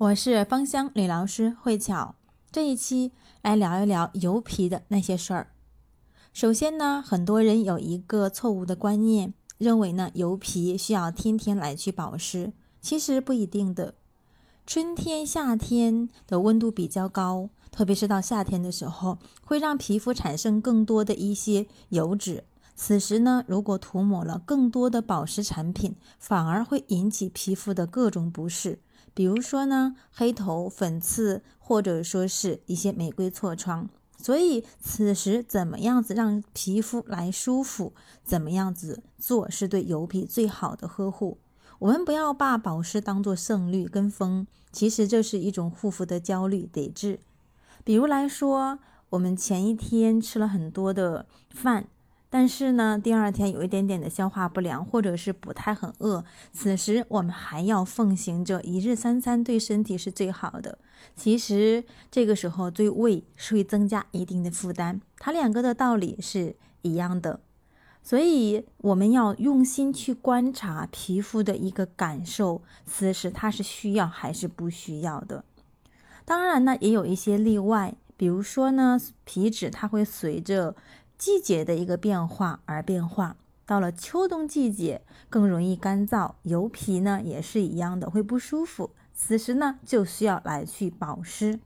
我是芳香理疗师慧巧，这一期来聊一聊油皮的那些事儿。首先呢，很多人有一个错误的观念，认为呢油皮需要天天来去保湿，其实不一定的。春天、夏天的温度比较高，特别是到夏天的时候，会让皮肤产生更多的一些油脂。此时呢，如果涂抹了更多的保湿产品，反而会引起皮肤的各种不适。比如说呢，黑头、粉刺，或者说是一些玫瑰痤疮。所以此时怎么样子让皮肤来舒服，怎么样子做是对油皮最好的呵护。我们不要把保湿当做胜率跟风，其实这是一种护肤的焦虑得治。比如来说，我们前一天吃了很多的饭。但是呢，第二天有一点点的消化不良，或者是不太很饿，此时我们还要奉行着一日三餐，对身体是最好的。其实这个时候对胃是会增加一定的负担，它两个的道理是一样的。所以我们要用心去观察皮肤的一个感受，此时它是需要还是不需要的。当然呢，也有一些例外，比如说呢，皮脂它会随着。季节的一个变化而变化，到了秋冬季节更容易干燥，油皮呢也是一样的会不舒服。此时呢就需要来去保湿。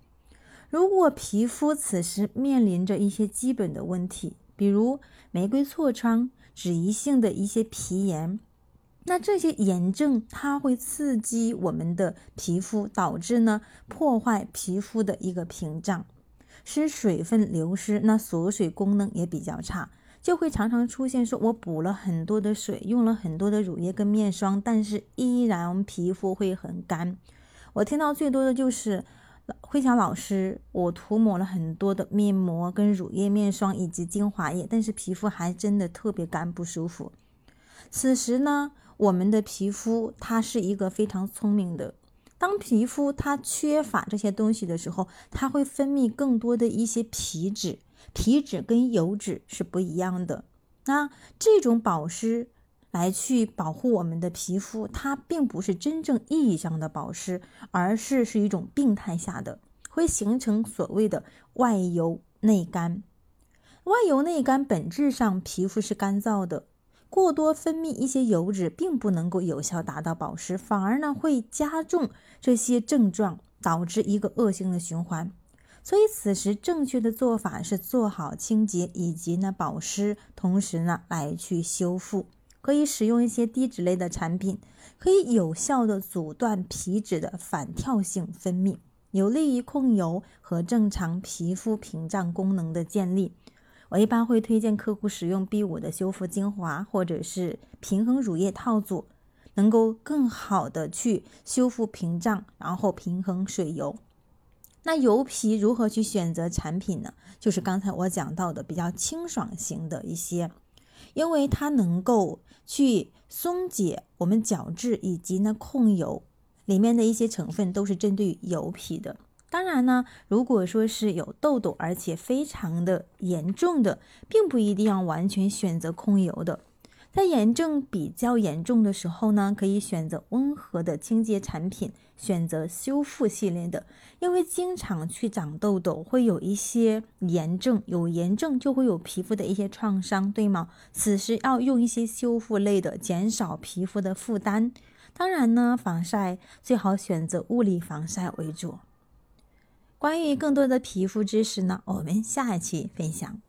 如果皮肤此时面临着一些基本的问题，比如玫瑰痤疮、脂溢性的一些皮炎，那这些炎症它会刺激我们的皮肤，导致呢破坏皮肤的一个屏障。使水分流失，那锁水功能也比较差，就会常常出现说，我补了很多的水，用了很多的乳液跟面霜，但是依然皮肤会很干。我听到最多的就是慧乔老师，我涂抹了很多的面膜跟乳液、面霜以及精华液，但是皮肤还真的特别干不舒服。此时呢，我们的皮肤它是一个非常聪明的。当皮肤它缺乏这些东西的时候，它会分泌更多的一些皮脂，皮脂跟油脂是不一样的。那这种保湿来去保护我们的皮肤，它并不是真正意义上的保湿，而是是一种病态下的，会形成所谓的外油内干。外油内干本质上皮肤是干燥的。过多分泌一些油脂，并不能够有效达到保湿，反而呢会加重这些症状，导致一个恶性的循环。所以此时正确的做法是做好清洁以及呢保湿，同时呢来去修复。可以使用一些低脂类的产品，可以有效的阻断皮脂的反跳性分泌，有利于控油和正常皮肤屏障功能的建立。我一般会推荐客户使用 B 五的修复精华，或者是平衡乳液套组，能够更好的去修复屏障，然后平衡水油。那油皮如何去选择产品呢？就是刚才我讲到的比较清爽型的一些，因为它能够去松解我们角质以及呢控油，里面的一些成分都是针对油皮的。当然呢，如果说是有痘痘，而且非常的严重的，并不一定要完全选择控油的。在炎症比较严重的时候呢，可以选择温和的清洁产品，选择修复系列的。因为经常去长痘痘，会有一些炎症，有炎症就会有皮肤的一些创伤，对吗？此时要用一些修复类的，减少皮肤的负担。当然呢，防晒最好选择物理防晒为主。关于更多的皮肤知识呢，我们下一期分享。